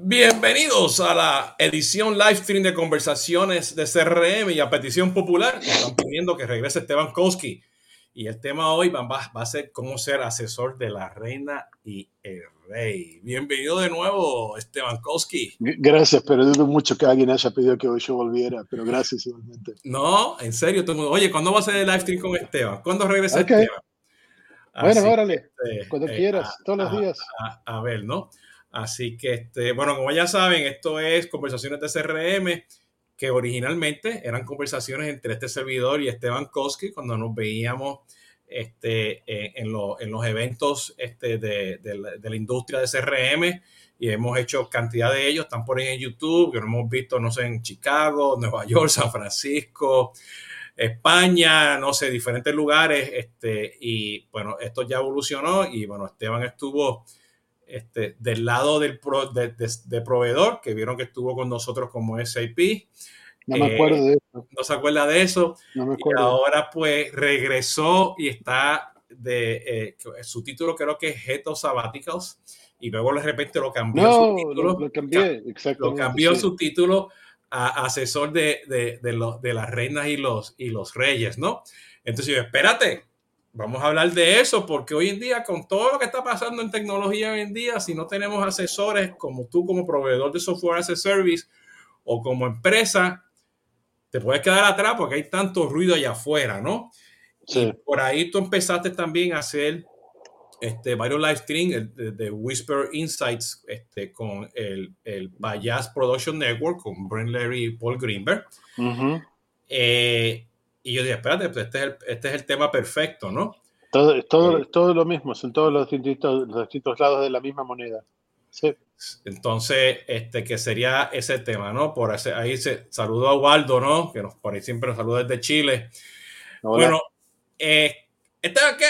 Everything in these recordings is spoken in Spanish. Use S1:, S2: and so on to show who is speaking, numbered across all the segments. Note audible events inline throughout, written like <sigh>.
S1: Bienvenidos a la edición live stream de conversaciones de CRM y a petición popular. Están pidiendo que regrese Esteban Koski. Y el tema hoy va, va, a ser cómo ser asesor de la reina y el rey. Bienvenido de nuevo, Esteban Koski.
S2: Gracias, pero dudo mucho que alguien haya pedido que hoy yo volviera, pero gracias igualmente.
S1: No, en serio, todo el mundo. Oye, ¿cuándo va a ser el live stream con Esteban? ¿Cuándo regresa okay. Esteban?
S2: Bueno, Así, órale, cuando eh, quieras, a, todos los días.
S1: A, a, ver, ¿no? Así que, este, bueno, como ya saben, esto es conversaciones de CRM, que originalmente eran conversaciones entre este servidor y Esteban Koski cuando nos veíamos este, en, lo, en los eventos este, de, de, la, de, la, industria de CRM y hemos hecho cantidad de ellos, están por ahí en YouTube, que lo hemos visto, no sé, en Chicago, Nueva York, San Francisco, España, no sé, diferentes lugares, este, y bueno, esto ya evolucionó y bueno, Esteban estuvo este, del lado del pro, de, de, de, proveedor, que vieron que estuvo con nosotros como SAP.
S2: No me acuerdo eh, de eso.
S1: No se acuerda de eso.
S2: No me acuerdo.
S1: Y ahora pues regresó y está de eh, su título creo que es of Sabbaticals y luego de repente lo cambió
S2: no,
S1: su título.
S2: Lo, lo cambié,
S1: Lo cambió sí. su título a asesor de, de, de, de las reinas y los, y los reyes, ¿no? Entonces yo, espérate, Vamos a hablar de eso porque hoy en día, con todo lo que está pasando en tecnología hoy en día, si no tenemos asesores como tú como proveedor de software as a service o como empresa, te puedes quedar atrás porque hay tanto ruido allá afuera, ¿no?
S2: Sí.
S1: Por ahí tú empezaste también a hacer este, varios live streams de, de, Whisper Insights este, con el, el Bayas Production Network, con Brent Larry y Paul Greenberg.
S2: Uh -huh.
S1: eh, y yo dije, espérate, pues este es el, este es el tema perfecto, ¿no?
S2: Todo, todo, eh, todo lo mismo, son todos los distintos, los distintos lados de la misma moneda. Sí.
S1: Entonces, este, que sería ese tema, ¿no? Por ese, ahí se saludo a Waldo, ¿no? Que nos, por ahí siempre nos saluda desde Chile.
S2: Hola.
S1: Bueno, eh, este, ¿qué,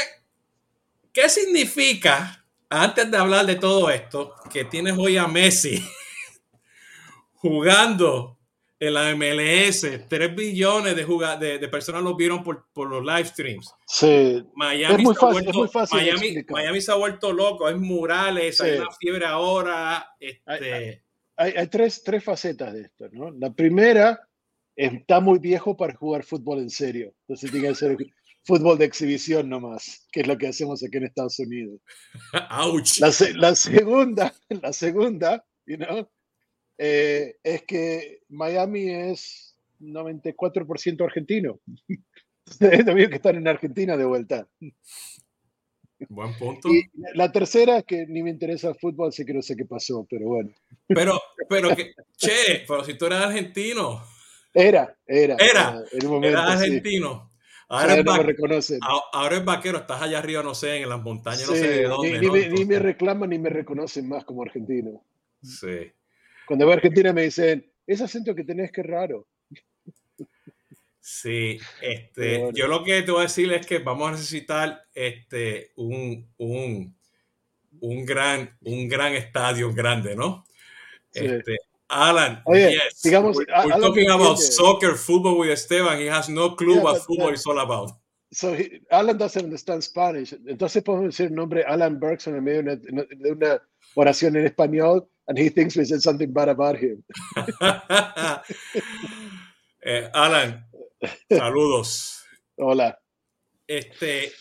S1: ¿qué significa, antes de hablar de todo esto, que tienes hoy a Messi <laughs> jugando en la MLS, 3 billones de, de, de, personas lo vieron por, por, los live streams.
S2: Sí,
S1: Miami
S2: es muy
S1: se
S2: fácil.
S1: Vuelto,
S2: es muy fácil
S1: Miami, Miami, se ha vuelto loco, es murales, sí. hay una fiebre ahora. Este...
S2: Hay, hay, hay, tres, tres facetas de esto. ¿no? La primera, está muy viejo para jugar fútbol en serio. Entonces tiene que ser fútbol de exhibición nomás, que es lo que hacemos aquí en Estados Unidos. <laughs>
S1: Ouch.
S2: La, la segunda, la segunda, you know, eh, es que Miami es 94% argentino. <laughs> es que están en Argentina de vuelta.
S1: Buen punto.
S2: Y la tercera, que ni me interesa el fútbol, así que no sé qué pasó, pero bueno.
S1: Pero, pero, que, che, pero si tú eres argentino.
S2: Era, era.
S1: Era, en momento, era argentino.
S2: Sí. Ahora, es no me reconocen.
S1: ahora es vaquero, estás allá arriba, no sé, en las montañas,
S2: sí,
S1: no sé de dónde.
S2: Ni,
S1: ¿no?
S2: ni, me, ni, me, reclaman ni me reconocen más como argentino.
S1: Sí.
S2: Cuando voy a Argentina me dicen, ese acento que tenés que raro.
S1: Sí, este, bueno. yo lo que te voy a decir es que vamos a necesitar este, un, un, un, gran, un gran estadio grande, ¿no?
S2: Sí.
S1: Este, Alan,
S2: Oye,
S1: yes,
S2: digamos,
S1: we're, we're
S2: Alan
S1: talking about soccer, football with Esteban. He has no clue
S2: Yeah,
S1: what
S2: but-
S1: football
S2: but-
S1: is all about.
S2: So he- Alan doesn't understand Spanish. Entonces podemos decir el nombre Alan Bergson en medio de una, de una oración en español and he thinks we said something bad about him. <laughs>
S1: Eh, Alan, saludos.
S2: Hola.
S1: Este,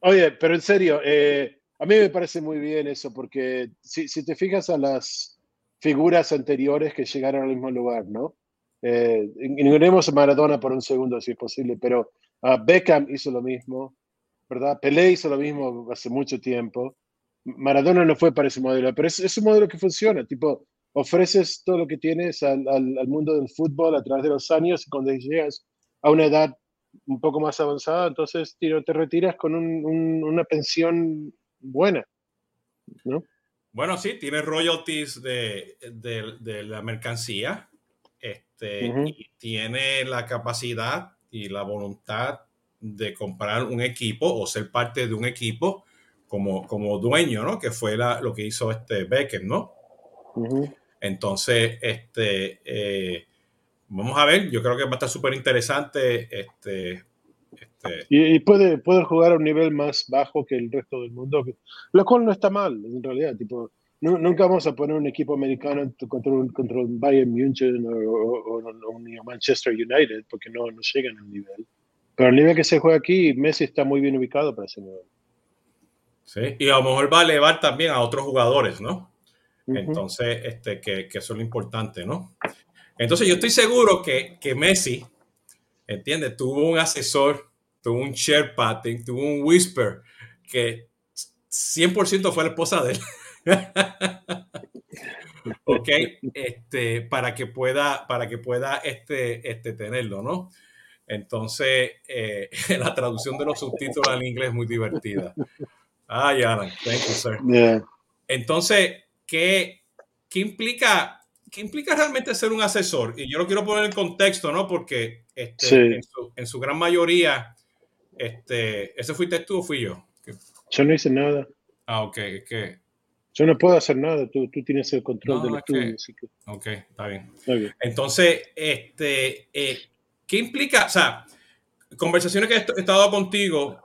S2: Oye, pero en serio, eh, a mí me parece muy bien eso porque si, si, te fijas a las figuras anteriores que llegaron al mismo lugar, ¿no? Eh, ignoremos a Maradona por un segundo si es posible, pero uh, Beckham hizo lo mismo, ¿verdad? Pelé hizo lo mismo hace mucho tiempo. Maradona no fue para ese modelo, pero es, es un modelo que funciona, tipo, ofreces todo lo que tienes al, al, al, mundo del fútbol a través de los años y cuando llegas a una edad un poco más avanzada, entonces tiro, te retiras con un, un, una pensión buena, ¿no?
S1: Bueno, sí, tiene royalties de, de, de la mercancía este, uh -huh. y tiene la capacidad y la voluntad de comprar un equipo o ser parte de un equipo como, como dueño, ¿no? Que fue la, lo que hizo este Beckham, ¿no?
S2: Uh -huh.
S1: Entonces, este, eh, vamos a ver, yo creo que va a estar súper interesante. Este, este...
S2: Y, y, puede, puede jugar a un nivel más bajo que el resto del mundo, lo cual no está mal, en realidad. Tipo, nunca vamos a poner un equipo americano contra un, contra un Bayern München o, un Manchester United porque no, no llegan al nivel. Pero el nivel que se juega aquí, Messi está muy bien ubicado para ese nivel.
S1: Sí, y a lo mejor va a elevar también a otros jugadores, ¿no? Entonces, este, que, que, eso es lo importante, ¿no? Entonces, yo estoy seguro que, que Messi, ¿entiendes? Tuvo un asesor, tuvo un Sherpa, tuvo un Whisper, que 100% fue la esposa de él. <laughs> ok, este, para que pueda, para que pueda este, este tenerlo, ¿no? Entonces, eh, <laughs> la traducción de los subtítulos al inglés es muy divertida. Ay, Alan, thank you, sir. Entonces, ¿qué, ¿qué, implica, ¿qué implica realmente ser un asesor? Y yo lo quiero poner en contexto, ¿no? Porque este, en, su, gran mayoría, este, ¿ese fuiste tú o fui yo?
S2: Yo no hice nada.
S1: Ah, ok, que
S2: yo no puedo hacer nada, tú, tú tienes el control del estudio.
S1: Ok, está bien. Entonces, este, eh, ¿qué implica? O sea, conversaciones que he estado contigo,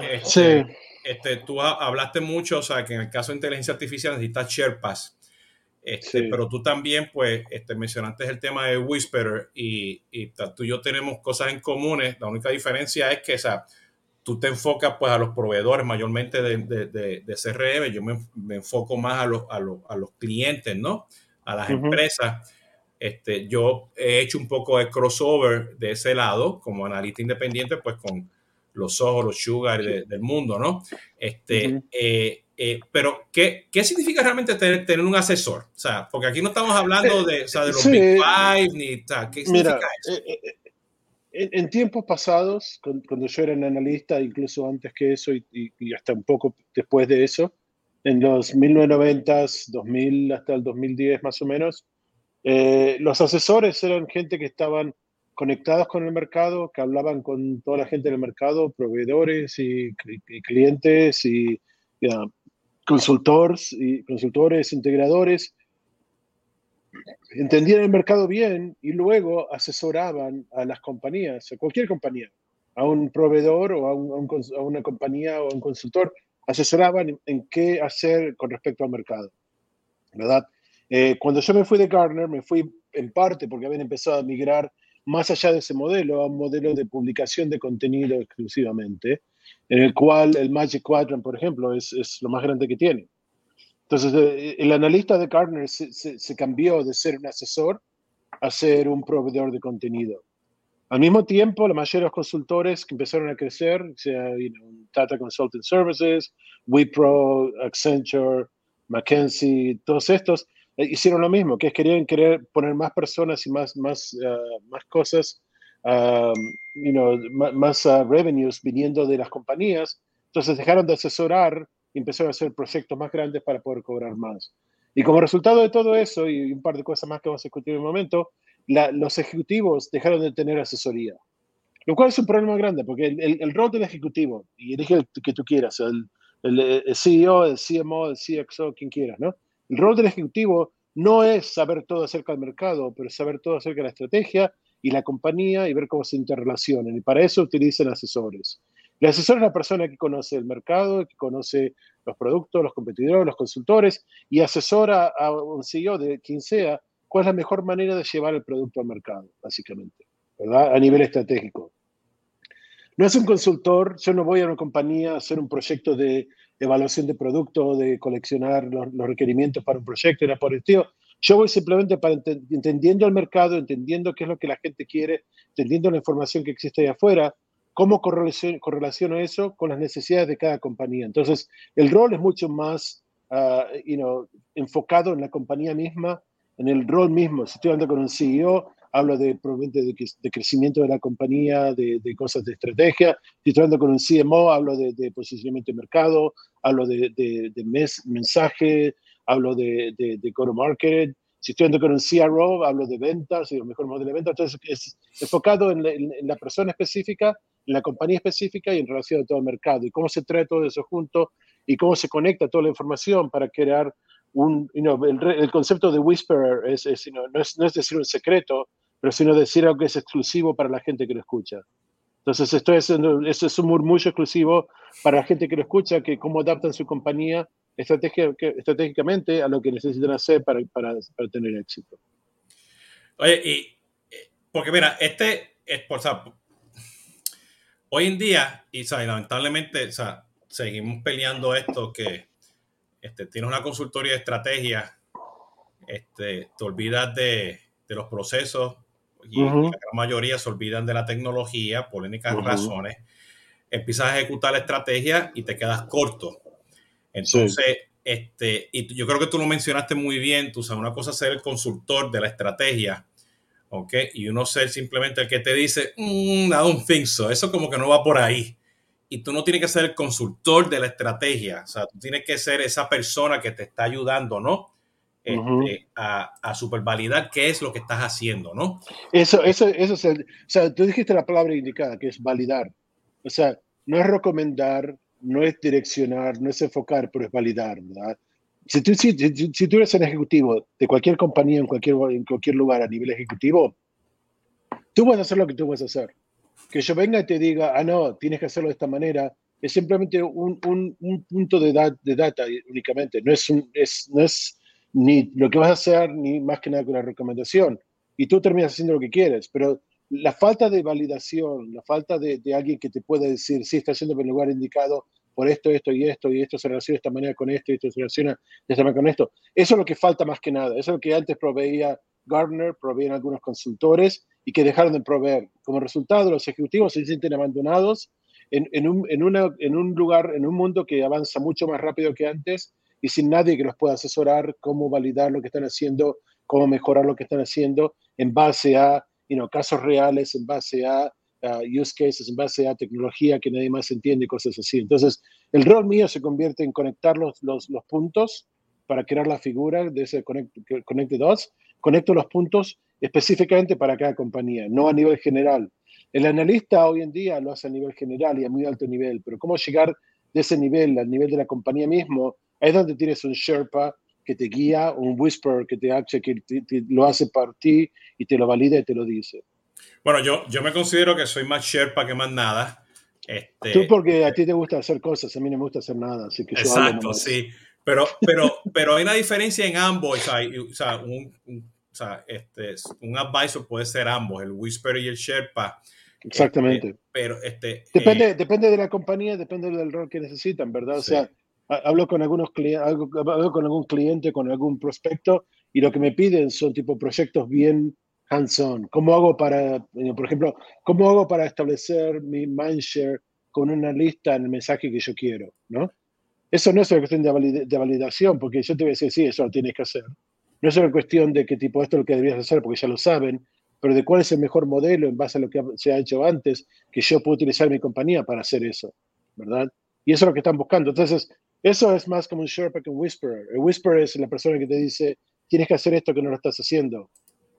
S1: este, sí. Este, tú hablaste mucho, o sea, que en el caso de inteligencia artificial necesitas Sherpas. Este, Pero tú también, pues, este, mencionaste el tema de Whisperer y, y tú y yo tenemos cosas en comunes. La única diferencia es que, o sea, tú te enfocas pues a los proveedores mayormente de, de, de, CRM, yo me, me, enfoco más a los, a, los, a los clientes, ¿no? A las empresas. Este, yo he hecho un poco de crossover de ese lado, como analista independiente, pues con los ojos, los sugar del mundo, ¿no? Este, eh, eh, pero, ¿qué, ¿qué, significa realmente tener, tener, un asesor? O sea, porque aquí no estamos hablando de, o sea, de los Big Five, ni, o sea, ¿qué significa eso?
S2: Eh, en, tiempos pasados, cuando yo era un analista, incluso antes que eso y, hasta un poco después de eso, en los 1990s, 2000 hasta el 2010 más o menos, eh, los asesores eran gente que estaban conectados con el mercado, que hablaban con toda la gente del mercado, proveedores y, clientes y consultores, y consultores, integradores, entendían el mercado bien y luego asesoraban a las compañías, a cualquier compañía, a un proveedor o a, una compañía o a un consultor, asesoraban en, qué hacer con respecto al mercado. ¿Verdad? Eh, cuando yo me fui de Gartner, me fui en parte porque habían empezado a migrar más allá de ese modelo a un modelo de publicación de contenido exclusivamente, en el cual el Magic Quadrant, por ejemplo, es, es lo más grande que tiene. Entonces, eh, el analista de Gartner se, cambió de ser un asesor a ser un proveedor de contenido. Al mismo tiempo, la mayoría de consultores que empezaron a crecer, sea Tata Consulting Services, Wipro, Accenture, McKinsey, todos estos, eh, hicieron lo mismo, que es querían querer poner más personas y más, más, uh, más cosas, um, you know, más, uh, revenues viniendo de las compañías. Entonces dejaron de asesorar empezaron a hacer proyectos más grandes para poder cobrar más. Y como resultado de todo eso, y un par de cosas más que vamos a discutir en un momento, los ejecutivos dejaron de tener asesoría. Lo cual es un problema grande, porque el, rol del ejecutivo, y elige el que tú quieras, el, el, CEO, el CMO, el CXO, quien quieras, ¿no? El rol del ejecutivo no es saber todo acerca del mercado, pero es saber todo acerca de la estrategia y la compañía y ver cómo se interrelacionan. Y para eso utilizan asesores. El asesor es la persona que conoce el mercado, que conoce los productos, los competidores, los consultores y asesora a un CEO de quien sea cuál es la mejor manera de llevar el producto al mercado, básicamente, ¿verdad? A nivel estratégico. No es un consultor, yo no voy a una compañía a hacer un proyecto de evaluación de producto, de coleccionar los, requerimientos para un proyecto, era por el tío. Yo voy simplemente para entendiendo el mercado, entendiendo qué es lo que la gente quiere, entendiendo la información que existe ahí afuera, ¿Cómo correlaciono eso con las necesidades de cada compañía? Entonces, el rol es mucho más uh, enfocado en la compañía misma, en el rol mismo. Si estoy hablando con un CEO, hablo de, de, de crecimiento de la compañía, de, cosas de estrategia. Si estoy hablando con un CMO, hablo de, posicionamiento de mercado, hablo de, mensaje, hablo de, go-to-market. Si estoy hablando con un CRO, hablo de ventas y los mejores modelos de ventas. Entonces, es enfocado en la persona específica en la compañía específica y en relación a todo el mercado, y cómo se trae todo eso junto y cómo se conecta toda la información para crear un, el, concepto de whisperer es, no, es, decir un secreto, pero sino decir algo que es exclusivo para la gente que lo escucha. Entonces, esto es, es un murmullo exclusivo para la gente que lo escucha, que cómo adaptan su compañía estratégicamente a lo que necesitan hacer para, para, para tener éxito.
S1: Oye, y porque mira, este, es, o sea, hoy en día, y lamentablemente, o sea, seguimos peleando esto que este, tienes una consultoría de estrategia, este, te olvidas de, de los procesos y la gran mayoría se olvidan de la tecnología por únicas razones. Empiezas a ejecutar la estrategia y te quedas corto. Entonces, este, y yo creo que tú lo mencionaste muy bien, tú sabes, una cosa es ser el consultor de la estrategia, ¿ok? Y uno ser simplemente el que te dice, mmm, I don't think so, eso como que no va por ahí. Y tú no tienes que ser el consultor de la estrategia, o sea, tú tienes que ser esa persona que te está ayudando, ¿no? Este, a, a supervalidar qué es lo que estás haciendo, ¿no?
S2: Eso, eso, eso es el, o sea, tú dijiste la palabra indicada, que es validar. O sea, no es recomendar, no es direccionar, no es enfocar, pero es validar, ¿verdad? Si tú, si, si, tú eres un ejecutivo de cualquier compañía en cualquier, en cualquier lugar a nivel ejecutivo, tú vas a hacer lo que tú vas a hacer. Que yo venga y te diga, ah, no, tienes que hacerlo de esta manera, es simplemente un, un, un punto de, de, data únicamente, no es, un, es, no es ni lo que vas a hacer, ni más que nada con la recomendación. Y tú terminas haciendo lo que quieres, pero la falta de validación, la falta de, de alguien que te pueda decir, sí, está haciendo en el lugar indicado, por esto, esto y esto, y esto se relaciona de esta manera con esto, y esto se relaciona de esta manera con esto. Eso es lo que falta más que nada. Eso es lo que antes proveía Gardner, proveían algunos consultores y que dejaron de proveer. Como resultado, los ejecutivos se sienten abandonados en, en, un, en, una, en un lugar, en un mundo que avanza mucho más rápido que antes y sin nadie que los pueda asesorar cómo validar lo que están haciendo, cómo mejorar lo que están haciendo en base a you know, casos reales, en base a Uh, use cases en base a tecnología que nadie más entiende cosas así. Entonces, el rol mío se convierte en conectar los, los, los puntos para crear la figura de ese Connect, Connected Dots. Conecto los puntos específicamente para cada compañía, no a nivel general. El analista hoy en día lo hace a nivel general y a muy alto nivel, pero cómo llegar de ese nivel al nivel de la compañía mismo, es donde tienes un Sherpa que te guía, un Whisper que te, que te, lo hace para ti y te lo valida y te lo dice.
S1: Bueno, yo, yo me considero que soy más Sherpa que más nada. Este,
S2: Tú porque a ti te gusta hacer cosas, a mí no me gusta hacer nada, así que yo
S1: Exacto, sí. Pero, pero, pero hay una diferencia en ambos. O sea, un, o sea, este, un advisor puede ser ambos, el Whisper y el Sherpa.
S2: Exactamente.
S1: Este, pero este,
S2: depende, eh, depende de la compañía, depende del rol que necesitan, ¿verdad? O sea, hablo con algunos hablo con algún cliente, con algún prospecto, y lo que me piden son tipo proyectos bien hands-on? ¿Cómo hago para, eh, por ejemplo, cómo hago para establecer mi mindshare con una lista en el mensaje que yo quiero? ¿no? Eso no es una cuestión de, validación, porque yo te voy a decir, sí, eso lo tienes que hacer. No es una cuestión de qué tipo esto es lo que deberías hacer, porque ya lo saben, pero de cuál es el mejor modelo en base a lo que se ha hecho antes, que yo puedo utilizar mi compañía para hacer eso, ¿verdad? Y eso es lo que están buscando. Entonces, eso es más como un Sherpa que un Whisperer. El Whisperer es la persona que te dice, tienes que hacer esto que no lo estás haciendo.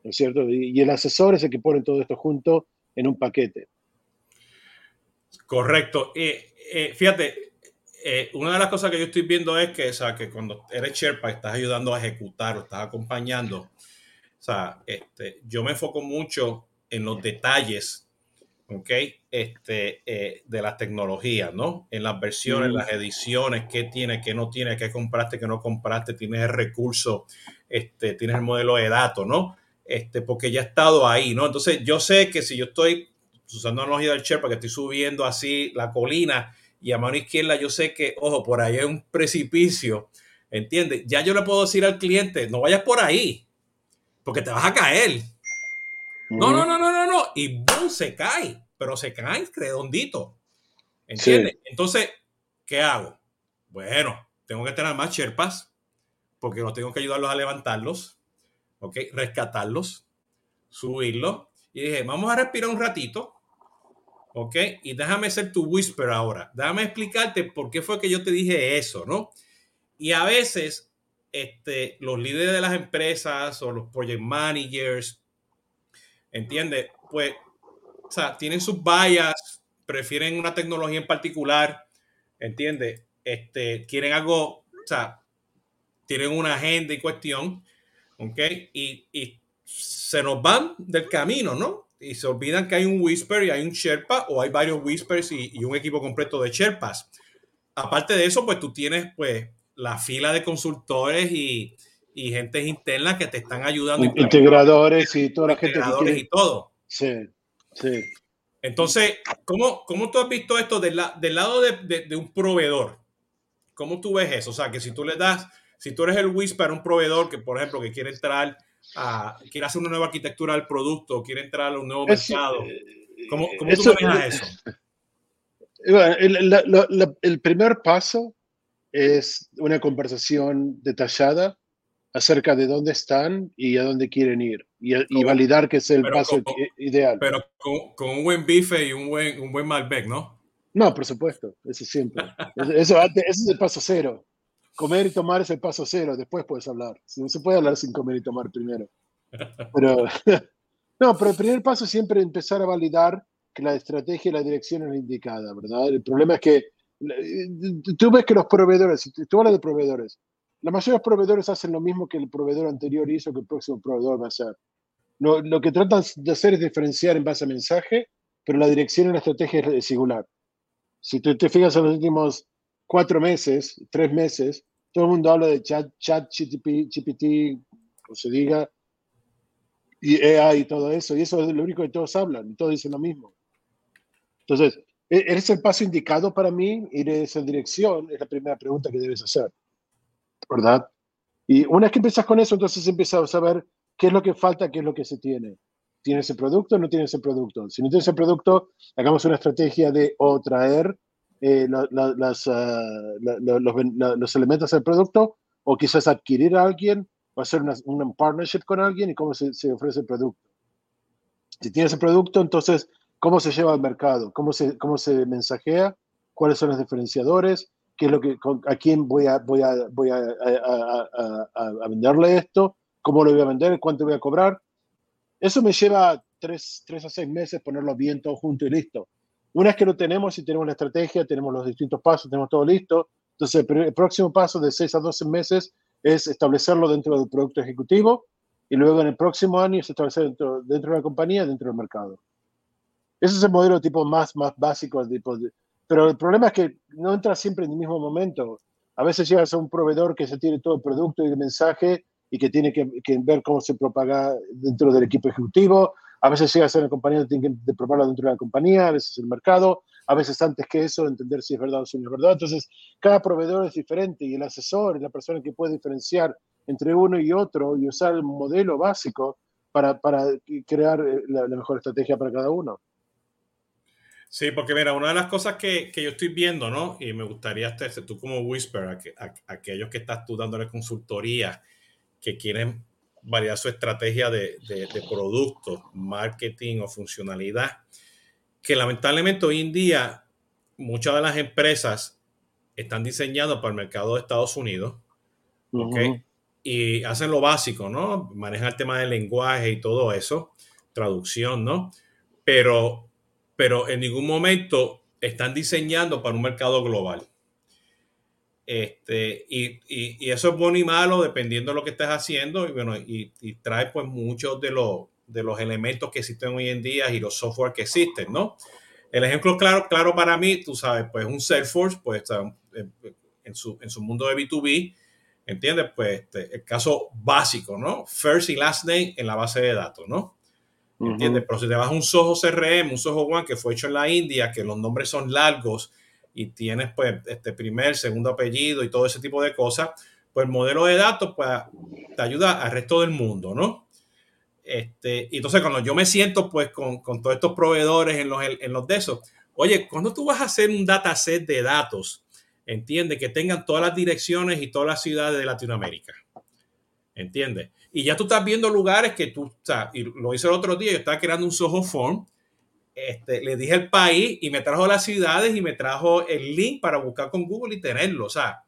S2: ¿no es cierto? Y, el asesor es el que pone todo esto junto en un paquete.
S1: Correcto. Eh, eh, fíjate, eh, una de las cosas que yo estoy viendo es que, o sea, que cuando eres Sherpa estás ayudando a ejecutar o estás acompañando, o sea, este, yo me enfoco mucho en los detalles, ¿ok? Este, de las tecnologías, ¿no? En las versiones, las ediciones, qué tiene, qué no tiene, qué compraste, qué no compraste, tienes el recurso, este, tienes el modelo de datos, ¿no? este, porque ya he estado ahí, ¿no? Entonces yo sé que si yo estoy usando la analogía del Sherpa, que estoy subiendo así la colina y a mano izquierda yo sé que, ojo, por ahí hay un precipicio, ¿entiendes? Ya yo le puedo decir al cliente, no vayas por ahí, porque te vas a caer. No, no, no, no, no, no. Y boom, se cae, pero se cae redondito. ¿Entiendes? Entonces, ¿qué hago? Bueno, tengo que tener más Sherpas, porque los tengo que ayudarlos a levantarlos ¿ok? Rescatarlos, subirlos. Y dije, vamos a respirar un ratito, ¿ok? Y déjame ser tu whisper ahora. Déjame explicarte por qué fue que yo te dije eso, ¿no? Y a veces, este, los líderes de las empresas o los project managers, ¿entiendes? Pues, o sea, tienen sus vallas, prefieren una tecnología en particular, ¿entiendes? Este, quieren algo, o sea, tienen una agenda y cuestión ¿ok? Y, y, se nos van del camino, ¿no? Y se olvidan que hay un Whisper y hay un Sherpa o hay varios Whispers y, y un equipo completo de Sherpas. Aparte de eso, pues tú tienes, pues, la fila de consultores y, y gente interna que te están ayudando.
S2: Integradores y toda la gente.
S1: Integradores y todo.
S2: Sí, sí.
S1: Entonces, ¿cómo, cómo tú has visto esto del, del lado de, de, un proveedor? ¿Cómo tú ves eso? O sea, que si tú le das, si tú eres el Whisper a un proveedor que, por ejemplo, que quiere entrar a, quiere hacer una nueva arquitectura del producto, quiere entrar a un nuevo mercado, ¿cómo, cómo tú manejas eso? <laughs>
S2: El, el primer paso es una conversación detallada acerca de dónde están y a dónde quieren ir y, validar que es el paso ideal.
S1: Pero con, un buen bife y un buen, un buen Malbec, ¿no?
S2: No, por supuesto, eso siempre. eso, ese es el paso cero. Comer y tomar es el paso cero, después puedes hablar. No se puede hablar sin comer y tomar primero. Pero, <laughs> no, pero el primer paso es siempre empezar a validar que la estrategia y la dirección es la indicada, ¿verdad? El problema es que tú ves que los proveedores, tú hablas de proveedores, la mayoría de los proveedores hacen lo mismo que el proveedor anterior hizo que el próximo proveedor va a hacer. Lo, lo, que tratan de hacer es diferenciar en base a mensaje, pero la dirección y la estrategia es singular. Si tú te fijas en los últimos cuatro meses, tres meses, todo el mundo habla de chat, chat GPT, o se diga, y AI y todo eso, y eso es lo único que todos hablan, y todos dicen lo mismo. Entonces, e, ¿es el paso indicado para mí ir en esa dirección? Es la primera pregunta que debes hacer, ¿verdad? Y una vez que empiezas con eso, entonces empiezas a saber qué es lo que falta, qué es lo que se tiene. ¿Tiene ese producto o no tiene ese producto? Si no tiene ese producto, hagamos una estrategia de o traer los, elementos del producto o quizás adquirir a alguien o hacer una partnership con alguien y cómo se, se, ofrece el producto. Si tienes el producto, entonces, ¿cómo se lleva al mercado? ¿Cómo se, cómo se mensajea? ¿Cuáles son los diferenciadores? ¿Qué es lo que, ¿A quién voy a, a, venderle esto? ¿Cómo lo voy a vender? ¿Cuánto voy a cobrar? Eso me lleva tres, tres a seis meses ponerlo bien todo junto y listo. Una vez que lo tenemos y tenemos la estrategia, tenemos los distintos pasos, tenemos todo listo, entonces el próximo paso de 6 a 12 meses es establecerlo dentro del producto ejecutivo y luego en el próximo año es establecer dentro, de la compañía, dentro del mercado. Ese es el modelo tipo más, más básico. Tipo pero el problema es que no entra siempre en el mismo momento. A veces llegas a un proveedor que se tiene todo el producto y el mensaje y que tiene que, ver cómo se propaga dentro del equipo ejecutivo. A veces llega a una compañía que tiene que probarlo dentro de la compañía, a veces el mercado, a veces antes que eso, entender si es verdad o si no es verdad. Entonces, cada proveedor es diferente y el asesor es la persona que puede diferenciar entre uno y otro y usar el modelo básico para, para crear eh, la, mejor estrategia para cada uno.
S1: Sí, porque mira, una de las cosas que, que yo estoy viendo, ¿no? Y me gustaría, tú como Whisper, a, a, a aquellos que estás tú dándole consultoría, que quieren variar su estrategia de, de, producto, marketing o funcionalidad, que lamentablemente hoy en día muchas de las empresas están diseñadas para el mercado de Estados Unidos, Y hacen lo básico, ¿no? Manejan el tema del lenguaje y todo eso, traducción, ¿no? Pero, pero en ningún momento están diseñando para un mercado global. Este, y, y, eso es bueno y malo dependiendo de lo que estés haciendo y, bueno, y, trae pues muchos de los, de los elementos que existen hoy en día y los software que existen, ¿no? El ejemplo claro, claro para mí, tú sabes, pues un Salesforce, pues en su, en su mundo de B2B, ¿entiendes? Pues este, el caso básico, ¿no? First y last name en la base de datos, ¿no? ¿Entiendes? Pero si te vas a un Soho CRM, un Soho One que fue hecho en la India, que los nombres son largos, y tienes pues este primer, segundo apellido y todo ese tipo de cosas, pues el modelo de datos pues te ayuda al resto del mundo, ¿no? Este, y entonces cuando yo me siento pues con, con todos estos proveedores en los, en los de esos, oye, cuando tú vas a hacer un dataset de datos, entiende que tengan todas las direcciones y todas las ciudades de Latinoamérica. ¿Entiendes? Y ya tú estás viendo lugares que tú, o sea, y lo hice el otro día, yo estaba creando un Soho Form este, le dije el país y me trajo las ciudades y me trajo el link para buscar con Google y tenerlo. O sea,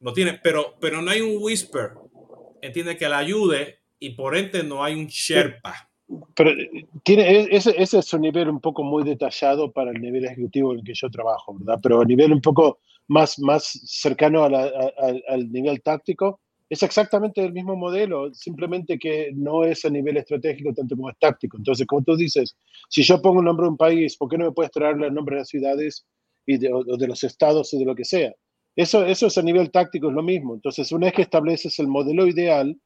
S1: no tiene, pero, pero no hay un whisper, entiende que la ayude y por ende no hay un Sherpa.
S2: Pero tiene, e, ese, ese, es un nivel un poco muy detallado para el nivel ejecutivo en el que yo trabajo, ¿verdad? Pero a nivel un poco más, más cercano al nivel táctico, es exactamente el mismo modelo, simplemente que no es a nivel estratégico tanto como es táctico. Entonces, como tú dices, si yo pongo un nombre de un país, ¿por qué no me puedes traer el nombre de las ciudades y de los estados y de lo que sea? Eso, eso es a nivel táctico, es lo mismo. Entonces, una vez que estableces el modelo ideal,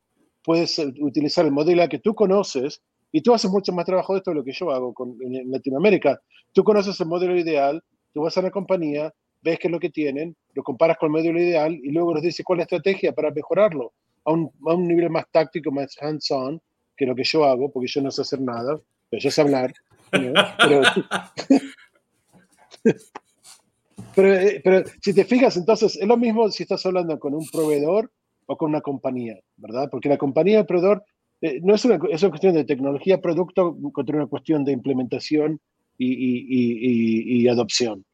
S2: puedes eh, utilizar el modelo que tú conoces y tú haces mucho más trabajo de esto de lo que yo hago con, en Latinoamérica. Tú conoces el modelo ideal, tú vas a la compañía, ves qué es lo que tienen, lo comparas con el modelo ideal y luego nos dices cuál es la estrategia para mejorarlo a un, a un nivel más táctico, más hands-on, que lo que yo hago, porque yo no sé hacer nada, pero yo sé hablar. Pero, <laughs> pero, pero, si te fijas, entonces es lo mismo si estás hablando con un proveedor o con una compañía, ¿verdad? Porque la compañía, el proveedor, eh, no es una, es una cuestión de tecnología, producto, contra una cuestión de implementación y, y, y, adopción.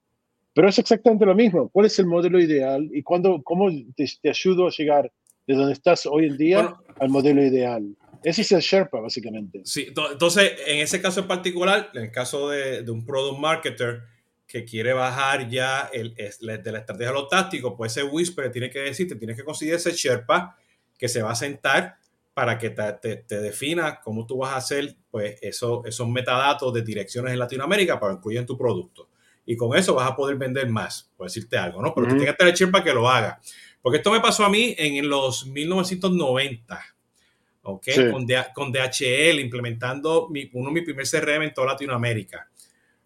S2: Pero es exactamente lo mismo. ¿Cuál es el modelo ideal y cuándo, cómo te, te ayudo a llegar de donde estás hoy en día bueno, al modelo ideal? Ese es el Sherpa, básicamente.
S1: Sí, entonces, en ese caso en particular, en el caso de, de un product marketer que quiere bajar ya el, el, de la estrategia a lo táctico, pues ese Whisper tiene que decir, te tienes que conseguir ese Sherpa que se va a sentar para que te, te, te defina cómo tú vas a hacer pues, eso, esos metadatos de direcciones en Latinoamérica para incluir en tu producto. Y con eso vas a poder vender más, por decirte algo, ¿no? Pero -huh. tienes que tener el Sherpa que lo haga. Porque esto me pasó a mí en los 1990 ¿ok? Sí. Con, con, DHL, implementando mi, uno de mis primeros CRM en toda Latinoamérica,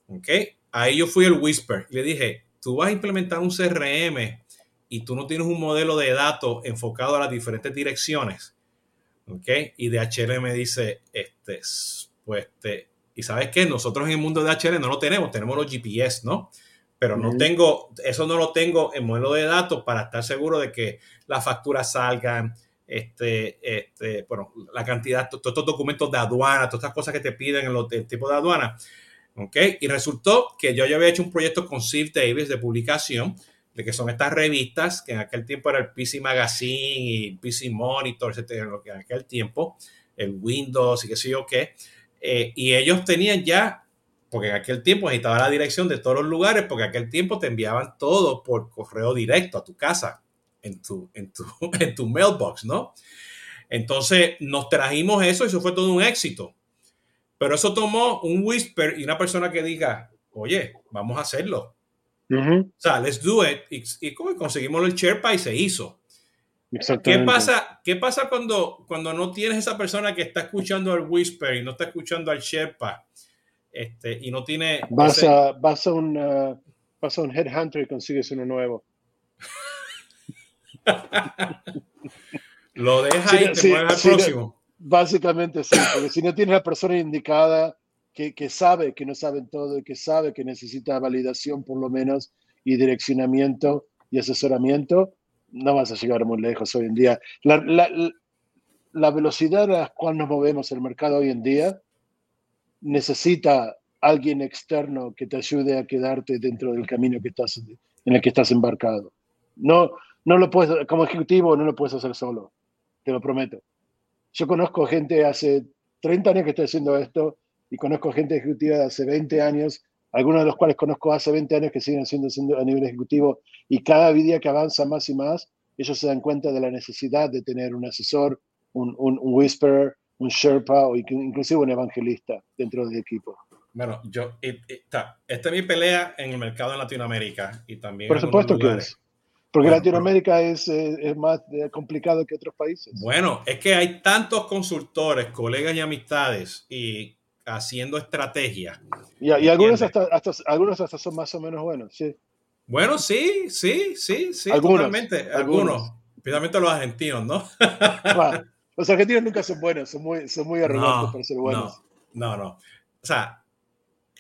S1: ¿ok? Ahí yo fui el Whisper y le dije, tú vas a implementar un CRM y tú no tienes un modelo de datos enfocado a las diferentes direcciones, ¿ok? Y DHL me dice, este, pues, este, y sabes qué, nosotros en el mundo de DHL no lo tenemos, tenemos los GPS, ¿no? Pero no uh -huh. tengo, eso no lo tengo en modelo de datos para estar seguro de que las facturas salgan, este, este, bueno, la cantidad, todos estos documentos de aduana, todas estas cosas que te piden en los el tipo de aduana. ¿ok? Y resultó que yo ya había hecho un proyecto con Steve Davis de publicación, de que son estas revistas, que en aquel tiempo era el PC Magazine y PC Monitor, etcétera, que en aquel tiempo, el Windows y qué sé yo qué. Eh, y ellos tenían ya, porque en aquel tiempo necesitaba la dirección de todos los lugares, porque en aquel tiempo te enviaban todo por correo directo a tu casa en tu, en tu, <laughs> en tu mailbox, ¿no? Entonces nos trajimos eso y eso fue todo un éxito. Pero eso tomó un whisper y una persona que diga, oye, vamos a hacerlo. Uh -huh. O sea, let's do it. Y, y conseguimos el Sherpa y se hizo. ¿Qué pasa, ¿Qué pasa cuando, cuando no tienes esa persona que está escuchando al whisper y no está escuchando al Sherpa? Este, y no tiene...
S2: Vas, ese... a, vas, a un, uh, vas a un headhunter y consigues uno nuevo. <laughs>
S1: Lo deja y te sí, mueves al sí, próximo.
S2: Básicamente sí, porque si no tienes la persona indicada que, que, sabe que no saben todo y que sabe que necesita validación por lo menos y direccionamiento y asesoramiento, no vas a llegar muy lejos hoy en día. La, la, la velocidad a la cual nos movemos el mercado hoy en día necesita alguien externo que te ayude a quedarte dentro del camino que estás, en el que estás embarcado. No, no lo puedes, como ejecutivo no lo puedes hacer solo, te lo prometo. Yo conozco gente hace 30 años que estoy haciendo esto y conozco gente ejecutiva de hace 20 años, algunos de los cuales conozco hace 20 años que siguen siendo, siendo a nivel ejecutivo y cada día que avanza más y más, ellos se dan cuenta de la necesidad de tener un asesor, un, un, un whisperer, un Sherpa o inclusive un evangelista dentro del equipo.
S1: Bueno, yo, esta, esta es mi pelea en el mercado en Latinoamérica y también
S2: Por supuesto que es. Porque bueno, Latinoamérica es, eh, es, más eh, complicado que otros países.
S1: Bueno, es que hay tantos consultores, colegas y amistades y haciendo estrategias.
S2: Y, y algunos, hasta, hasta, algunos hasta son más o menos buenos, sí.
S1: Bueno, sí, sí, sí, sí, algunos, totalmente. Algunos, algunos especialmente los argentinos, ¿no?
S2: Bueno, los argentinos nunca son buenos, son muy, son muy arrogantes no, para ser buenos.
S1: No, no, no. O sea,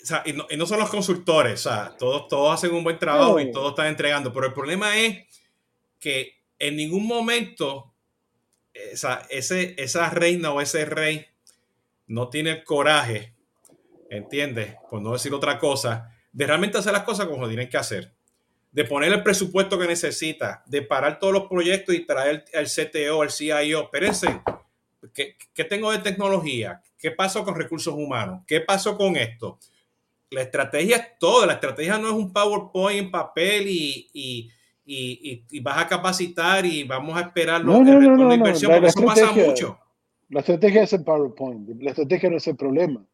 S1: o sea, y, no, y, no, son los consultores, o sea, todos, todos hacen un buen trabajo no. y todos están entregando, pero el problema es que en ningún momento esa, ese, esa reina o ese rey no tiene el coraje, ¿entiendes? Por no decir otra cosa, de realmente hacer las cosas como tienen que hacer, de poner el presupuesto que necesita, de parar todos los proyectos y traer el CTO, el CIO. Espérense, ¿qué, ¿qué tengo de tecnología? ¿Qué pasó con recursos humanos? ¿Qué pasó con esto? la estrategia es todo. La estrategia no es un PowerPoint en papel y, y, y, y vas a capacitar y vamos a esperar
S2: no, no, no, no,
S1: inversión, porque eso pasa mucho.
S2: La estrategia es el PowerPoint. La estrategia no es el problema.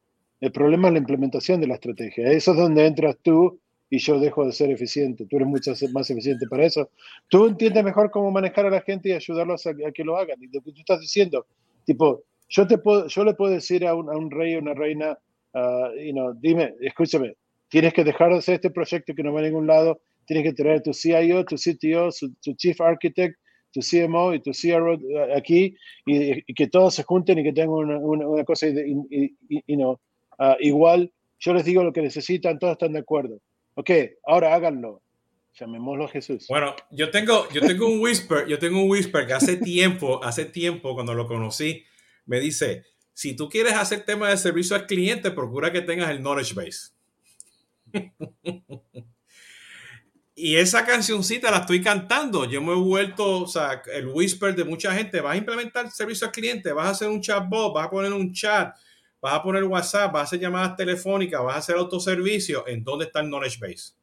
S2: El problema es la implementación de la estrategia. Eso es donde entras tú y yo dejo de ser eficiente. Tú eres mucho más eficiente para eso. Tú entiendes mejor cómo manejar a la gente y ayudarlos a, que lo hagan. Y lo que tú estás diciendo, tipo, yo, te puedo, le puedo decir a un, a un rey o una reina, uh, you dime, escúchame, tienes que dejar de hacer este proyecto que no va a ningún lado, tienes que traer tu CIO, tu CTO, tu Chief Architect, tu CMO y tu CRO uh, aquí y, que todos se junten y que tengan una, una, cosa y, y, no, uh, igual. Yo les digo lo que necesitan, todos están de acuerdo. Ok, ahora háganlo. Llamémoslo Jesús.
S1: Bueno, yo tengo, yo tengo un whisper, yo tengo un whisper que hace tiempo, hace tiempo cuando lo conocí, me dice, si tú quieres hacer tema de servicio al cliente, procura que tengas el knowledge base. <laughs> y esa cancioncita la estoy cantando. Yo me he vuelto, o sea, el whisper de mucha gente. Vas a implementar servicio al cliente, vas a hacer un chatbot, vas a poner un chat, vas a poner WhatsApp, vas a hacer llamadas telefónicas, vas a hacer autoservicio. ¿En dónde está el knowledge base?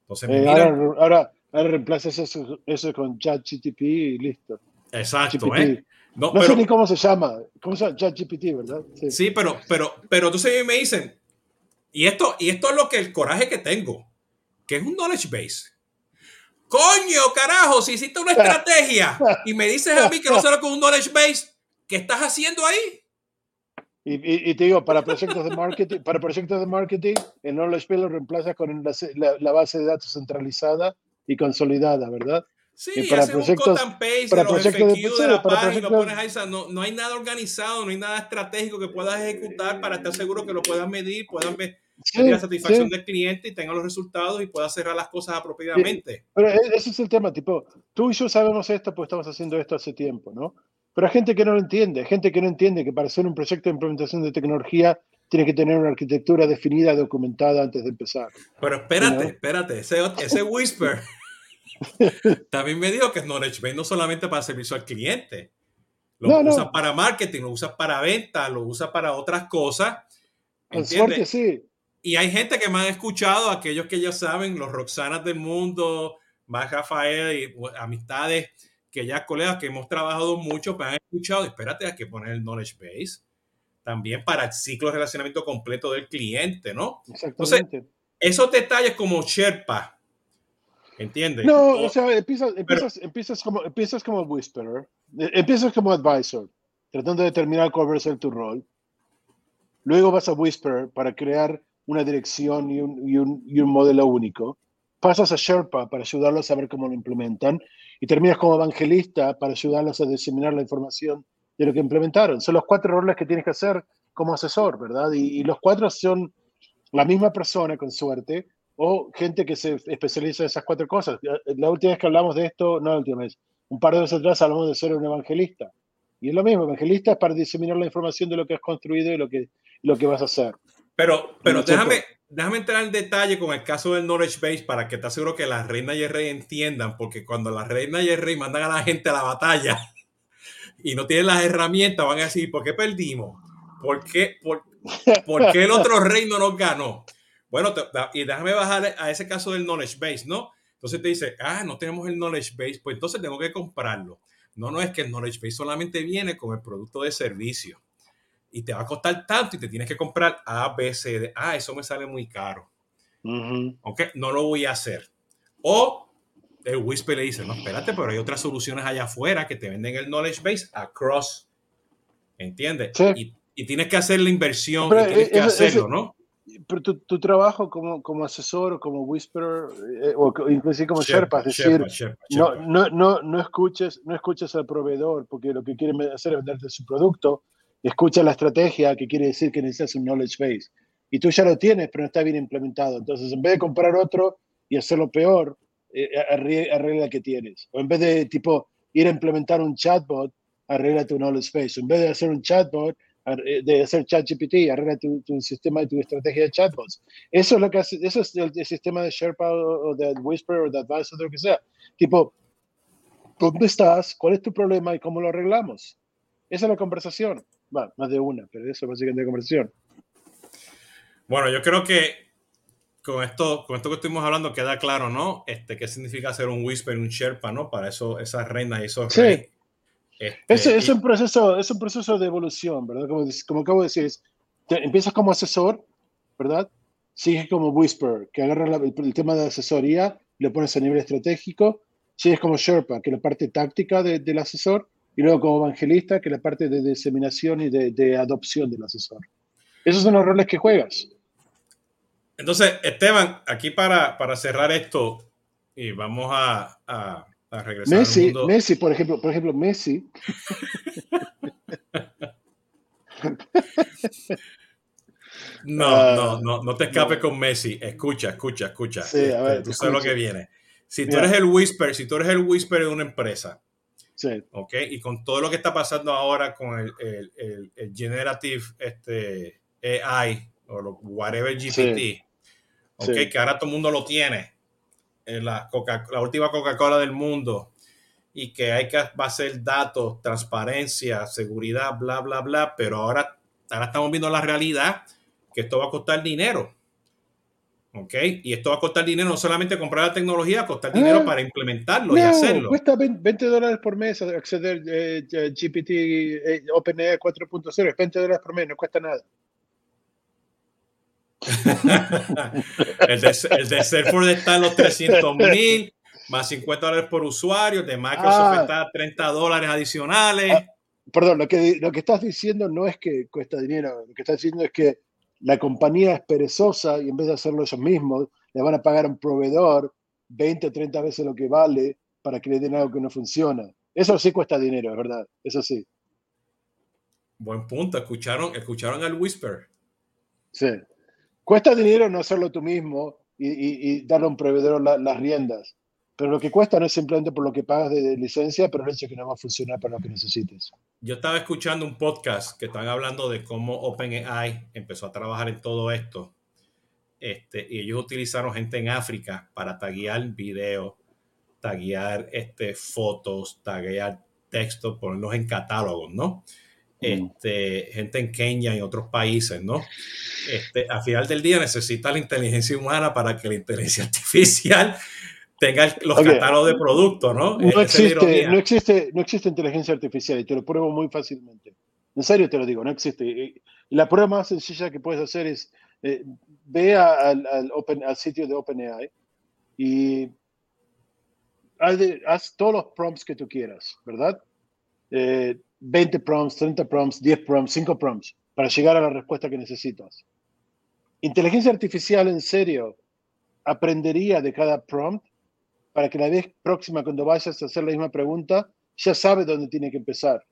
S2: Entonces, eh, ahora, ahora, reemplazas eso, eso con ChatGTP y listo.
S1: Exacto, ¿eh?
S2: No, sé ni cómo se llama. ¿Cómo se llama? ChatGPT, ¿verdad?
S1: Sí. pero, pero, pero entonces me dicen, y esto, y esto es lo que el coraje que tengo, que es un knowledge base. Coño, carajo, si hiciste una <laughs> estrategia y me dices a mí que no será con un knowledge base, ¿qué estás haciendo ahí?
S2: Y, te digo, para proyectos de marketing, para proyectos de marketing, el knowledge base lo reemplaza con la, base de datos centralizada y consolidada, ¿verdad?
S1: Sí, y para proyectos, un cut and paste para los FQ de, la página, lo pones ahí, no, no, hay nada organizado, no hay nada estratégico que puedas ejecutar para estar seguro que lo puedas medir, puedan ver la satisfacción del cliente y tenga los resultados y pueda cerrar las cosas apropiadamente.
S2: Pero e, ese es el tema, tipo, tú y yo sabemos esto, pues estamos haciendo esto hace tiempo, ¿no? Pero hay gente que no lo entiende, gente que no entiende que para hacer un proyecto de implementación de tecnología tiene que tener una arquitectura definida, documentada antes de empezar.
S1: Pero espérate, espérate, ese, ese whisper <laughs> también me dijo que Knowledge Base no solamente para servicio al cliente, lo usa para marketing, lo usa para venta, lo usa para otras cosas.
S2: ¿entiendes? sí.
S1: Y hay gente que me han escuchado, aquellos que ya saben, los Roxanas del mundo, más Rafael y amistades, que ya colegas que hemos trabajado mucho, me han escuchado, espérate, hay que poner el knowledge base también para el ciclo de relacionamiento completo del cliente, ¿no? Entonces, esos detalles como Sherpa, ¿entiendes?
S2: No, o, sea, empiezas, empiezas, como, empiezas como whisperer, eh, empiezas como advisor, tratando de determinar cuál va a ser tu rol. Luego vas a whisper para crear una dirección y un, modelo único. Pasas a Sherpa para ayudarlos a ver cómo lo implementan y terminas como evangelista para ayudarlos a diseminar la información de lo que implementaron. Son los cuatro roles que tienes que hacer como asesor, ¿verdad? Y, y los cuatro son la misma persona, con suerte, o gente que se especializa en esas cuatro cosas. La última vez que hablamos de esto, no la última vez, un par de veces atrás hablamos de ser un evangelista. Y es lo mismo, evangelista es para diseminar la información de lo que has construido y lo que, lo que vas a hacer.
S1: Pero, pero déjame, déjame entrar en detalle con el caso del Knowledge Base para que te aseguro que la reina y el rey entiendan, porque cuando la reina y el rey mandan a la gente a la batalla <laughs> y no tienen las herramientas, van a decir, ¿por qué perdimos? ¿Por qué, por, qué el otro <laughs> rey no nos ganó? Bueno, y déjame bajar a ese caso del Knowledge Base, ¿no? Entonces te dice, ah, no tenemos el Knowledge Base, pues entonces tengo que comprarlo. No, no es que el Knowledge Base solamente viene con el producto de servicio y te va a costar tanto y te tienes que comprar A, B, C, D. Ah, eso me sale muy caro. Ok, no lo voy a hacer. O el Whisper le dice, no, espérate, pero hay otras soluciones allá afuera que te venden el knowledge base across. ¿Entiendes? Y, y, tienes que hacer la inversión y tienes que hacerlo, ¿no?
S2: Pero tu, tu, trabajo como, como asesor o como whisperer eh, o inclusive como Sherpa, es decir, No, no, no, no, escuches, no escuches al proveedor porque lo que quiere hacer es venderte su producto escucha la estrategia, que quiere decir que necesitas un knowledge base. Y tú ya lo tienes, pero no está bien implementado. Entonces, en vez de comprar otro y hacerlo peor, eh, arregla que tienes. O en vez de, tipo, ir a implementar un chatbot, arregla tu knowledge base. En vez de hacer un chatbot, de hacer ChatGPT, arregla tu, tu, sistema tu estrategia de chatbots. Eso es lo que hace, eso es el, sistema de Sherpa o, de Whisper o de Advisor, o lo que sea. Tipo, ¿dónde estás? ¿Cuál es tu problema y cómo lo arreglamos? Esa es la conversación más de una, pero eso básicamente de conversación.
S1: Bueno, yo creo que con esto, con esto que estuvimos hablando queda claro, ¿no? Este, ¿Qué significa ser un whisper, un sherpa, ¿no? Para eso, esas reinas y esos
S2: sí. Este, es, un proceso, es un proceso de evolución, ¿verdad? Como, como acabo de decir, empiezas como asesor, ¿verdad? Sigues como Whisper, que agarra el, tema de asesoría, lo pones a nivel estratégico. Sigues como Sherpa, que es la parte táctica del asesor. Y luego como evangelista, que es la parte de diseminación y de, adopción del asesor. Esos son los roles que juegas.
S1: Entonces, Esteban, aquí para, para cerrar esto, y vamos a, a, regresar
S2: Messi, al mundo. Messi, por ejemplo, por ejemplo, Messi. <laughs>
S1: No, ah. no, no, no te escapes con Messi. Escucha, escucha, escucha. Este, tú sabes lo que viene. Si tú eres el whisper, si tú eres el whisper de una empresa, sí. ¿ok? Y con todo lo que está pasando ahora con el, el, el, generative este, AI o lo, whatever GPT, ¿ok? Que ahora todo el mundo lo tiene. En la, Coca, la última Coca-Cola del mundo y que hay que hacer datos, transparencia, seguridad, bla, bla, bla, pero ahora, ahora estamos viendo la realidad que esto va a costar dinero. ¿Ok? Y esto va a costar dinero no solamente comprar la tecnología, va a costar dinero ah, para implementarlo y hacerlo.
S2: Cuesta 20 dólares por mes acceder a eh, GPT eh, OpenAI 4.0, 20 dólares por mes, no cuesta nada. <laughs>
S1: el, de, el de Salesforce está en los 300 mil, más 50 dólares por usuario, de Microsoft ah. está a 30 dólares adicionales. Ah,
S2: perdón, lo que, lo que estás diciendo no es que cuesta dinero, lo que estás diciendo es que la compañía es perezosa y en vez de hacerlo ellos mismos, le van a pagar a un proveedor 20 o 30 veces lo que vale para que le den algo que no funciona. Eso sí cuesta dinero, es verdad, eso sí.
S1: Buen punto, escucharon, escucharon al whisper.
S2: Sí. Cuesta dinero no hacerlo tú mismo y, darle a un proveedor las riendas. Pero lo que cuesta no es simplemente por lo que pagas de, licencia, pero el hecho que no va a funcionar para lo que necesites.
S1: Yo estaba escuchando un podcast que están hablando de cómo OpenAI empezó a trabajar en todo esto. Este, y ellos utilizaron gente en África para taguear videos, taguear este, fotos, taguear textos, ponerlos en catálogos, ¿no? Mm. Este, gente en Kenia y otros países, ¿no? Este, a final del día necesita la inteligencia humana para que la inteligencia <laughs> artificial tenga los catálogos de productos, ¿no?
S2: No existe, no, existe, no existe inteligencia artificial y te lo pruebo muy fácilmente. En serio te lo digo, no existe. La prueba más sencilla que puedes hacer es eh, ve al, al, sitio de OpenAI y haz, todos los prompts que tú quieras, ¿verdad? 20 eh, prompts, 30 prompts, 10 prompts, 5 prompts, para llegar a la respuesta que necesitas. Inteligencia artificial en serio aprendería de cada prompt para que la vez próxima cuando vayas a hacer la misma pregunta, ya sabe dónde tiene que empezar.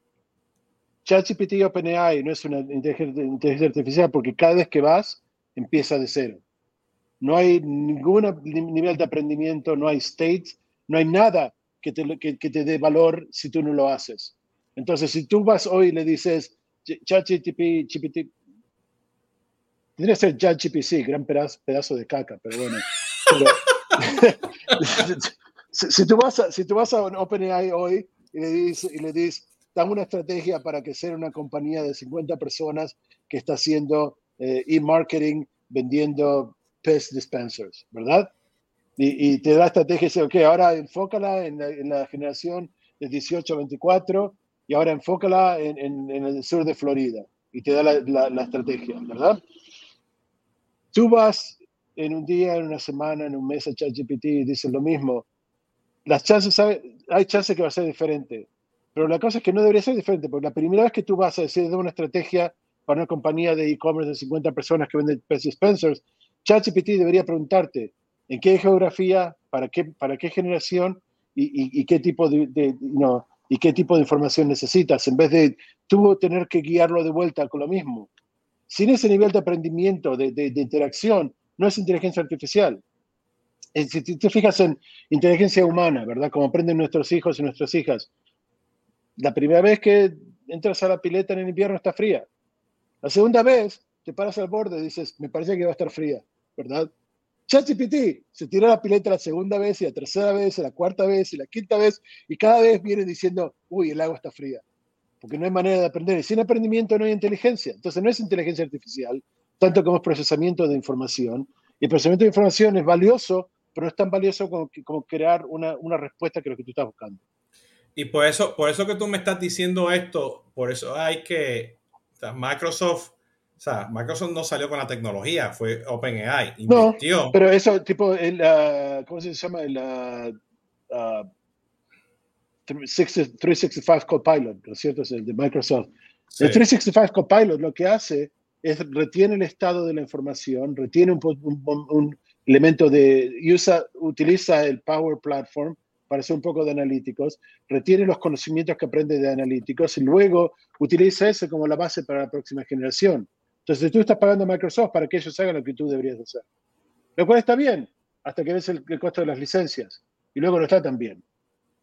S2: ChatGPT OpenAI no es una inteligencia artificial porque cada vez que vas, empieza de cero. No hay ningún nivel de aprendimiento, no hay states, no hay nada que te, que, te dé valor si tú no lo haces. Entonces, si tú vas hoy y le dices, ChatGPT, GPT, tendría que ser ChatGPT, gran pedazo, de caca, pero bueno. <laughs> <laughs> si, tú vas a, si tú vas a OpenAI hoy y le dices, y le dices, dame una estrategia para que sea una compañía de 50 personas que está haciendo eh, e-marketing vendiendo pest dispensers, ¿verdad? Y, te da estrategia y dice, ok, ahora enfócala en la, generación de 18 a 24 y ahora enfócala en, en, el sur de Florida y te da la, la estrategia, ¿verdad? Tú vas en un día, en una semana, en un mes a ChatGPT y lo mismo, las chances, hay chances que va a ser diferente. Pero la cosa es que no debería ser diferente, porque la primera vez que tú vas a decir de una estrategia para una compañía de e-commerce de 50 personas que vende Pets Spencers, ChatGPT debería preguntarte en qué geografía, para qué, para qué generación y, qué tipo de, no, y qué tipo de información necesitas, en vez de tú tener que guiarlo de vuelta con lo mismo. Sin ese nivel de aprendimiento, de, de interacción, no es inteligencia artificial. Eh, si te fijas en inteligencia humana, ¿verdad? Como aprenden nuestros hijos y nuestras hijas. La primera vez que entras a la pileta en el invierno está fría. La segunda vez te paras al borde y dices, me parece que va a estar fría, ¿verdad? ChatGPT se tira la pileta la segunda vez y la tercera vez y la cuarta vez y la quinta vez y cada vez viene diciendo, uy, el agua está fría. Porque no hay manera de aprender. Y sin aprendimiento no hay inteligencia. Entonces no es inteligencia artificial, tanto como es procesamiento de información. Y el procesamiento de información es valioso pero es tan valioso como, como crear una, una, respuesta que lo que tú estás buscando.
S1: Y por eso, por eso que tú me estás diciendo esto, por eso hay que Microsoft O sea, Microsoft no salió con la tecnología, fue OpenAI.
S2: Invirtió. No, pero eso, tipo, el, ¿cómo se llama? El 365 Copilot, ¿no es cierto? Es el de Microsoft. El 365 Copilot lo que hace es retiene el estado de la información, retiene un, un, elemento de, usa, utiliza el Power Platform para hacer un poco de analíticos, retiene los conocimientos que aprende de analíticos y luego utiliza eso como la base para la próxima generación. Entonces tú estás pagando a Microsoft para que ellos hagan lo que tú deberías hacer. Lo cual está bien, hasta que ves el, costo de las licencias. Y luego no está tan bien,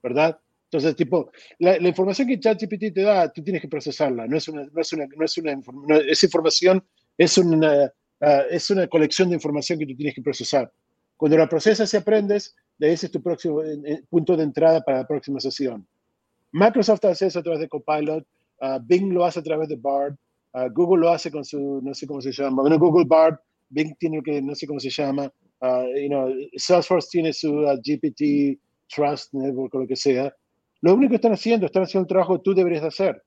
S2: ¿verdad? Entonces, tipo, la, información que ChatGPT te da, tú tienes que procesarla. No es una, no es una, no es una esa información es una, ah, es una colección de información que tú tienes que procesar. Cuando la procesas y aprendes, ese es tu próximo punto de entrada para la próxima sesión. Microsoft hace eso a través de Copilot, uh, Bing lo hace a través de Bard, Ah, Google lo hace con su, no sé cómo se llama, bueno, Google Bard, Bing tiene que, no sé cómo se llama, uh, you know, Salesforce tiene su GPT Trust Network o lo que sea. Lo único que están haciendo, están haciendo un trabajo que tú deberías hacer.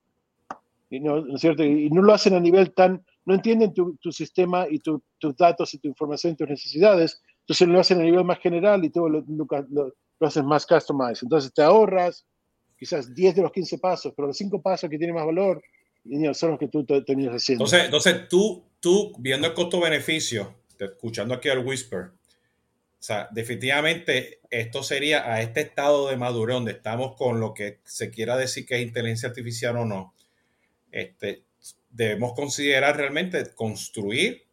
S2: Y no, ¿no es cierto? Y no lo hacen a nivel tan, no entienden tu, tu sistema y tu, tus datos y tu información y tus necesidades, entonces lo hacen a nivel más general y todo lo, lo, lo, lo hacen más customized. Entonces te ahorras quizás 10 de los 15 pasos, pero los 5 pasos que tienen más valor son los que tú tenías haciendo.
S1: Entonces, entonces tú, tú, viendo el costo-beneficio, escuchando aquí al Whisper, o sea, definitivamente esto sería a este estado de madurez donde estamos con lo que se quiera decir que es inteligencia artificial o no. Este, debemos considerar realmente construir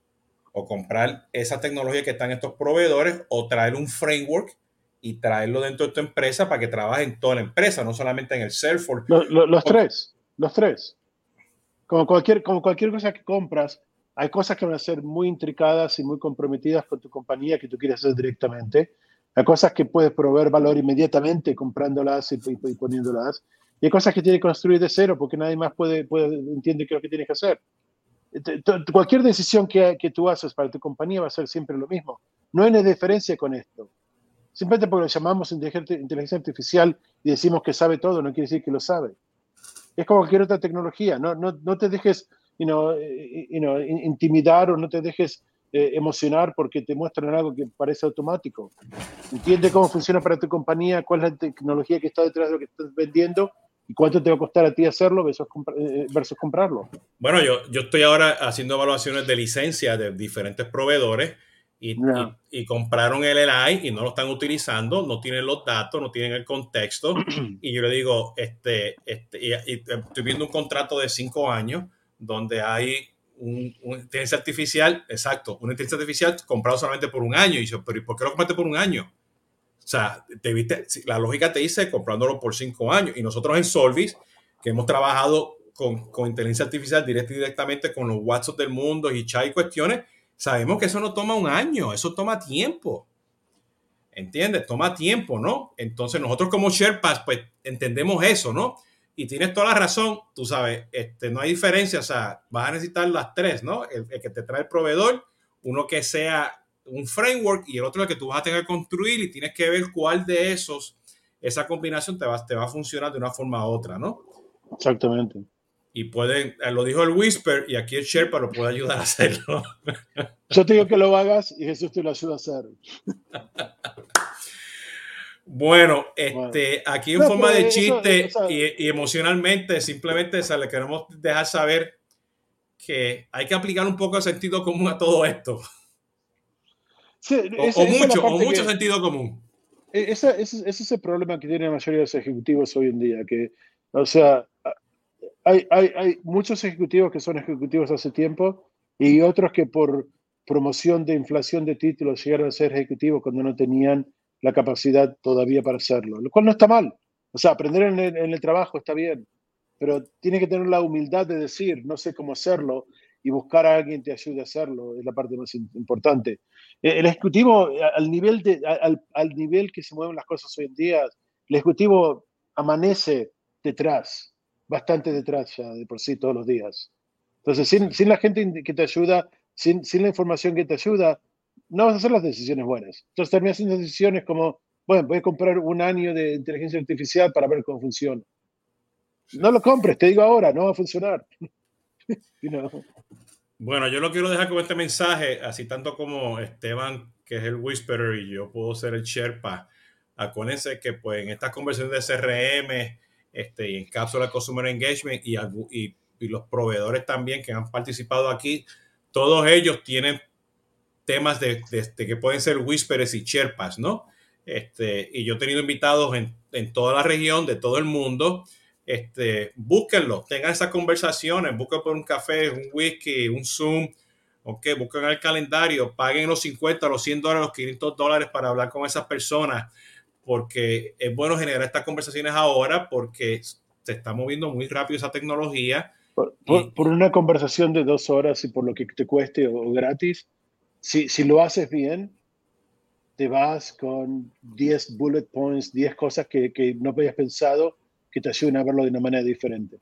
S1: o comprar esa tecnología que están estos proveedores o traer un framework y traerlo dentro de tu empresa para que trabaje en toda la empresa, no solamente en el Salesforce.
S2: los tres, los tres como cualquier, como cualquier cosa que compras, hay cosas que van a ser muy intricadas y muy comprometidas con tu compañía que tú quieres hacer directamente. Hay cosas que puedes proveer valor inmediatamente comprándolas y, poniéndolas. Y hay cosas que tienes que construir de cero porque nadie más puede, puede entiende qué es lo que tienes que hacer. Cualquier decisión que, que tú haces para tu compañía va a ser siempre lo mismo. No hay una diferencia con esto. Simplemente porque lo llamamos inteligencia artificial y decimos que sabe todo, no quiere decir que lo sabe es como cualquier otra tecnología, no, no, no te dejes you know, eh, you know, intimidar o no te dejes eh, emocionar porque te muestran algo que parece automático. Entiende cómo funciona para tu compañía, cuál es la tecnología que está detrás de lo que estás vendiendo y cuánto te va a costar a ti hacerlo versus, eh, versus comprarlo.
S1: Bueno, yo, yo estoy ahora haciendo evaluaciones de licencia de diferentes proveedores y, compraron el LI y no lo están utilizando, no tienen los datos, no tienen el contexto. <clears throat> y yo le digo, este, este y, estoy viendo un contrato de cinco años donde hay un, una inteligencia artificial, exacto, una inteligencia artificial comprado solamente por un año. Y yo, pero ¿y por qué lo compraste por un año? O sea, te la lógica te dice comprándolo por cinco años. Y nosotros en Solvis, que hemos trabajado con, con inteligencia artificial directa y directamente con los WhatsApp del mundo y chat y cuestiones, Sabemos que eso no toma un año, eso toma tiempo. ¿Entiendes? Toma tiempo, ¿no? Entonces nosotros como Sherpas, pues entendemos eso, ¿no? Y tienes toda la razón, tú sabes, este, no hay diferencia, o sea, vas a necesitar las tres, ¿no? El, que te trae el proveedor, uno que sea un framework y el otro el que tú vas a tener que construir y tienes que ver cuál de esos, esa combinación te va, te va a funcionar de una forma u otra, ¿no?
S2: Exactamente
S1: y pueden, eh, lo dijo el Whisper y aquí el Sherpa lo puede ayudar a hacerlo.
S2: Yo te digo que lo hagas y Jesús te lo ayuda a hacer. <laughs>
S1: Bueno, este, aquí en forma de chiste y, emocionalmente, simplemente se le queremos dejar saber que hay que aplicar un poco de sentido común a todo esto. o, mucho, o mucho sentido común.
S2: E, ese, ese, es el problema que tienen la mayoría de los ejecutivos hoy en día, que, o sea, hay, hay, hay muchos ejecutivos que son ejecutivos hace tiempo y otros que por promoción de inflación de títulos llegaron a ser ejecutivos cuando no tenían la capacidad todavía para hacerlo, lo cual no está mal. O sea, aprender en el, trabajo está bien, pero tiene que tener la humildad de decir, no sé cómo hacerlo, y buscar a alguien que te ayude a hacerlo, es la parte más importante. El ejecutivo, al nivel, de, al, al nivel que se mueven las cosas hoy en día, el ejecutivo amanece detrás bastante detrás ya de por sí todos los días. Entonces, sin, sin la gente que te ayuda, sin, sin, la información que te ayuda, no vas a hacer las decisiones buenas. Entonces terminas haciendo decisiones como, bueno, voy a comprar un año de inteligencia artificial para ver cómo funciona. No lo compres, te digo ahora, no va a funcionar. <laughs>
S1: Bueno, yo lo quiero dejar con este mensaje, así tanto como Esteban, que es el Whisperer, y yo puedo ser el Sherpa. Acuérdense que pues en estas conversaciones de CRM este, y en Cápsula Consumer Engagement y, y, y los proveedores también que han participado aquí, todos ellos tienen temas de, que pueden ser whispers y Sherpas, ¿no? Este, y yo he tenido invitados en, en, toda la región, de todo el mundo. Este, búsquenlo, tengan esas conversaciones, busquen por un café, un whisky, un Zoom, ok, busquen el calendario, paguen los 50, los 100 dólares, los 500 dólares para hablar con esas personas, porque es bueno generar estas conversaciones ahora porque se está moviendo muy rápido esa tecnología.
S2: Por, por, una conversación de dos horas y por lo que te cueste o gratis, si, si lo haces bien, te vas con 10 bullet points, 10 cosas que, que, no habías pensado que te ayuden a verlo de una manera diferente.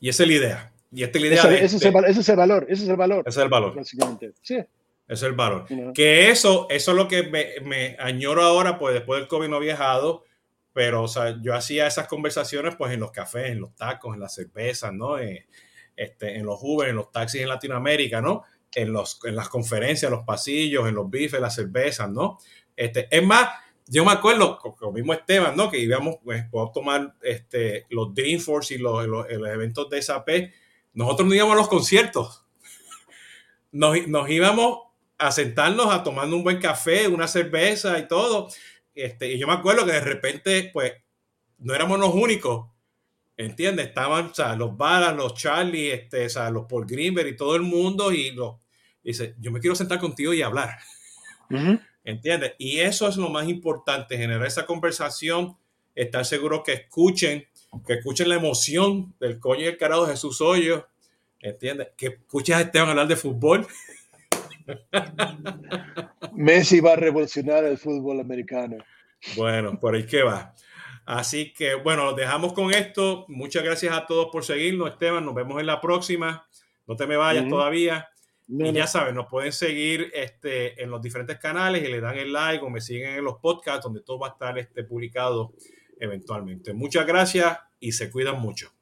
S1: Y esa es la idea. Y esta es la idea
S2: ese, ese, es el, ese, es el, valor, ese es el valor.
S1: Ese es el valor.
S2: Básicamente. Sí. Ese
S1: es el valor. Que eso, eso es lo que me, me, añoro ahora, pues después del COVID no he viajado, pero o sea, yo hacía esas conversaciones pues en los cafés, en los tacos, en las cervezas, ¿no? Eh, este, en los Uber, en los taxis en Latinoamérica, ¿no? En, los, en las conferencias, en los pasillos, en los bifes, las cervezas, ¿no? Este, es más, yo me acuerdo, como mismo Esteban, ¿no? Que íbamos, pues, podemos tomar este, los Dreamforce y los, los, eventos de SAP. Nosotros no íbamos a los conciertos. <laughs> Nos, nos, íbamos a sentarnos a tomar un buen café, una cerveza y todo. Este, y yo me acuerdo que de repente, pues, no éramos los únicos. ¿Entiendes? Estaban o sea, los Balas, los Charlie, este, o sea, los Paul Greenberg y todo el mundo y los dice, yo me quiero sentar contigo y hablar. ¿Entiendes? Y eso es lo más importante, generar esa conversación, estar seguro que escuchen, que escuchen la emoción del coño y el carajo de Jesús Hoyo, ¿entiendes? Que escuches a Esteban hablar de fútbol. <laughs>
S2: Messi va a revolucionar el fútbol americano.
S1: Bueno, por ahí que va. Así que bueno, dejamos con esto. Muchas gracias a todos por seguirnos, Esteban. Nos vemos en la próxima. No te me vayas todavía y ya saben, nos pueden seguir este, en los diferentes canales y le dan el like o me siguen en los podcasts donde todo va a estar este, publicado eventualmente. Muchas gracias y se cuidan mucho.